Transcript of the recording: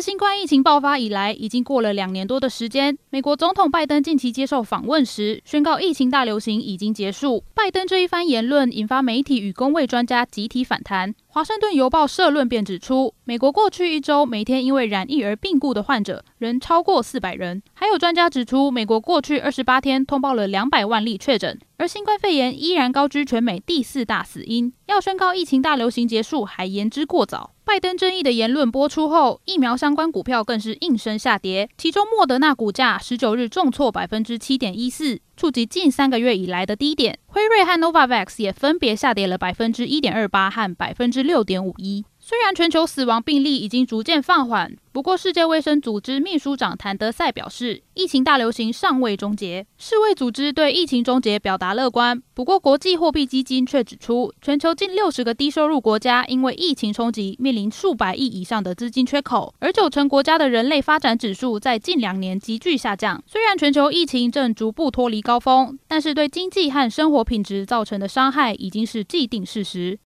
新冠疫情爆发以来，已经过了两年多的时间。美国总统拜登近期接受访问时，宣告疫情大流行已经结束。拜登这一番言论引发媒体与公卫专家集体反弹。华盛顿邮报社论便指出，美国过去一周每天因为染疫而病故的患者仍超过四百人。还有专家指出，美国过去二十八天通报了两百万例确诊，而新冠肺炎依然高居全美第四大死因。要宣告疫情大流行结束，还言之过早。拜登争议的言论播出后，疫苗相关股票更是应声下跌，其中莫德纳股价十九日重挫百分之七点一四，触及近三个月以来的低点。辉瑞和 Novavax 也分别下跌了百分之一点二八和百分之六点五一。虽然全球死亡病例已经逐渐放缓，不过世界卫生组织秘书长谭德赛表示，疫情大流行尚未终结。世卫组织对疫情终结表达乐观，不过国际货币基金却指出，全球近六十个低收入国家因为疫情冲击，面临数百亿以上的资金缺口，而九成国家的人类发展指数在近两年急剧下降。虽然全球疫情正逐步脱离高峰，但是对经济和生活品质造成的伤害已经是既定事实。